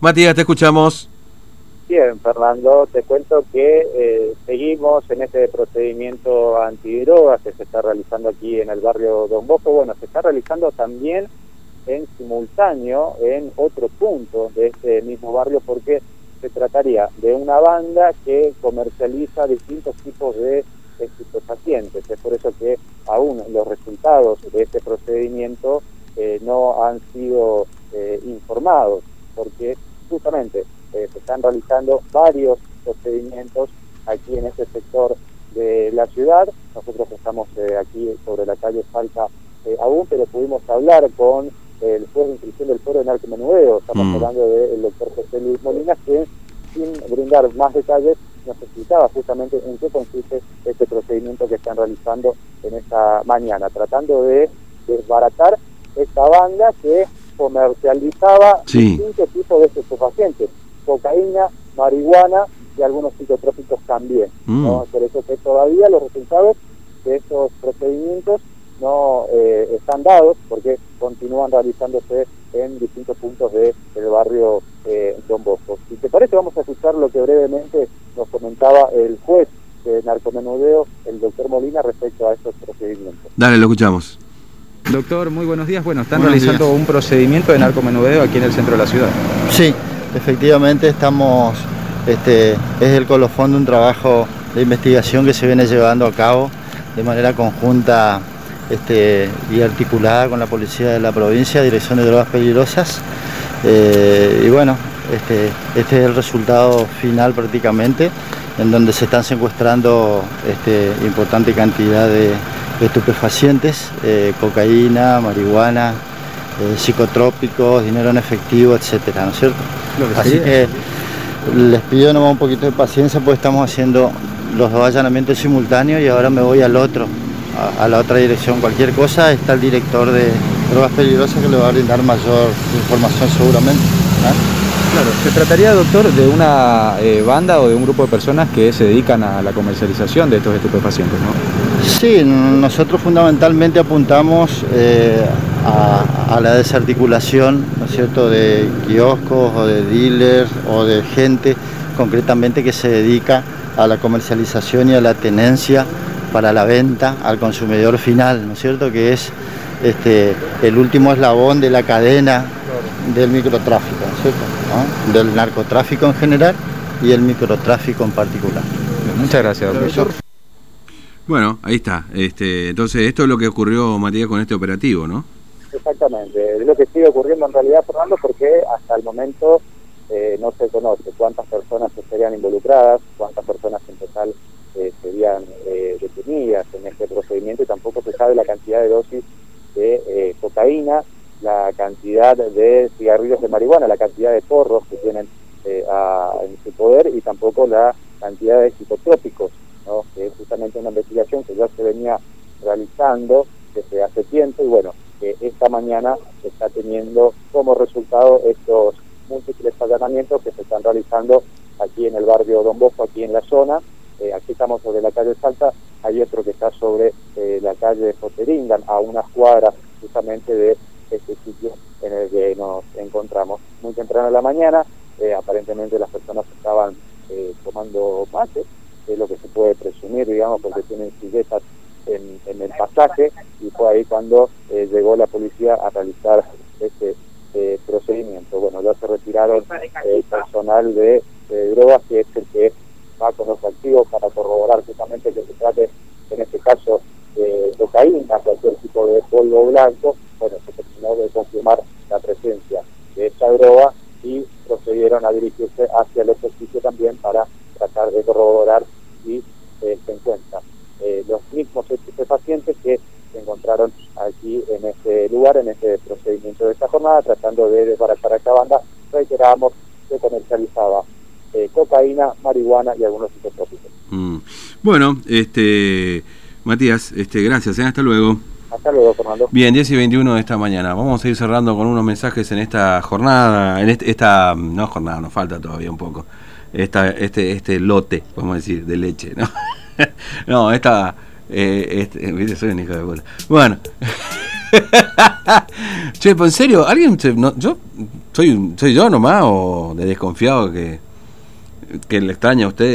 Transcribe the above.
Matías, te escuchamos. Bien, Fernando, te cuento que eh, seguimos en este procedimiento antidrogas que se está realizando aquí en el barrio Don Bosco. Bueno, se está realizando también en simultáneo en otro punto de este mismo barrio porque se trataría de una banda que comercializa distintos tipos de estupefacientes. Es por eso que aún los resultados de este procedimiento eh, no han sido eh, informados, porque justamente eh, se están realizando varios procedimientos aquí en este sector de la ciudad. Nosotros estamos aquí sobre la calle Falta aún, pero pudimos hablar con el juez de inscripción del foro de narcomenudeo. Estamos mm. hablando del doctor José Luis Molina, que sin brindar más detalles nos explicaba justamente en qué consiste este procedimiento que están realizando en esta mañana, tratando de desbaratar esta banda que comercializaba distintos tipos de estupefacientes, cocaína, marihuana y algunos psicotrópicos también. ¿no? Mm. Por eso que todavía los resultados de estos procedimientos no eh, están dados porque continúan realizándose en distintos puntos del barrio eh, Don Bosco. Si te parece, vamos a escuchar lo que brevemente nos comentaba el juez de narcomenudeo, el doctor Molina, respecto a estos procedimientos. Dale, lo escuchamos. Doctor, muy buenos días. Bueno, están realizando un procedimiento de narcomenudeo aquí en el centro de la ciudad. Sí, efectivamente estamos, este, es el colofón de un trabajo de investigación que se viene llevando a cabo de manera conjunta este, y articulada con la policía de la provincia, Dirección de Drogas Peligrosas. Eh, y bueno, este, este, es el resultado final prácticamente, en donde se están secuestrando este, importante cantidad de, estupefacientes, eh, cocaína, marihuana, eh, psicotrópicos, dinero en efectivo, etcétera, ¿no es cierto? Así que les pido nomás un poquito de paciencia porque estamos haciendo los dos allanamientos simultáneos y ahora me voy al otro, a, la otra dirección. Cualquier cosa está el director de drogas peligrosas que le va a brindar mayor información seguramente. Claro, se trataría, doctor, de una eh, banda o de un grupo de personas que se dedican a la comercialización de estos estupefacientes, ¿no? Sí, nosotros fundamentalmente apuntamos eh, a, la desarticulación, ¿no es cierto?, de kioscos o de dealers o de gente concretamente que se dedica a la comercialización y a la tenencia para la venta al consumidor final, ¿no es cierto?, que es este, el último eslabón de la cadena del microtráfico, ¿no cierto? Del narcotráfico en general y el microtráfico en particular. Muchas gracias, doctor. Bueno, ahí está. Este, entonces, esto es lo que ocurrió, Matías, con este operativo, ¿no? Exactamente. Es lo que sigue ocurriendo en realidad, Fernando, porque hasta el momento eh, no se conoce cuántas personas estarían involucradas, cuántas personas en total eh, serían eh, detenidas en este procedimiento y tampoco se sabe la cantidad de dosis de eh, cocaína, la cantidad de cigarrillos de marihuana, la cantidad de porros que tienen eh, en su poder y tampoco la cantidad de psicotrópicos, que es justamente una investigación que ya se venía realizando desde hace tiempo y bueno, que esta mañana está teniendo como resultado estos múltiples allanamientos que se están realizando aquí en el barrio Don Bosco, aquí en la zona. Eh, aquí estamos sobre la calle Salta, hay otro que está sobre eh, la calle Poteringan, a unas cuadras justamente de este sitio en el que nos encontramos. Muy temprano en la mañana, eh, aparentemente las personas estaban tomando mate, es lo que se puede presumir, tienen silletas en, en, el pasaje, y fue ahí cuando llegó la policía a realizar este procedimiento. Bueno, ya se retiraron el personal de, drogas, que es el que va con los activos para corroborar justamente que se trate, en este caso, de cocaína, cualquier tipo de polvo blanco, bueno, se terminó de confirmar la presencia de esta droga y procedieron a dirigirse hacia el sitio también para tratar de corroborar si eh, se encuentran eh, los mismos pacientes que se encontraron aquí en este lugar, en este procedimiento de esta jornada, tratando de desbaratar a esta banda, reiterábamos, se comercializaba eh, cocaína, marihuana y algunos psicotrópicos. Mm. Bueno, este Matías, este, gracias, ¿eh? hasta luego. Hasta luego, Fernando. Bien, 10 y 21 de esta mañana. Vamos a ir cerrando con unos mensajes en esta jornada, en este, esta, no jornada, nos falta todavía un poco, esta, este, este lote, vamos a decir, de leche, ¿no? no, esta, eh, este, soy un hijo de puta. Bueno. che, ¿en serio? ¿Alguien, yo ¿Soy, ¿Soy yo nomás o de desconfiado que, que le extraña a usted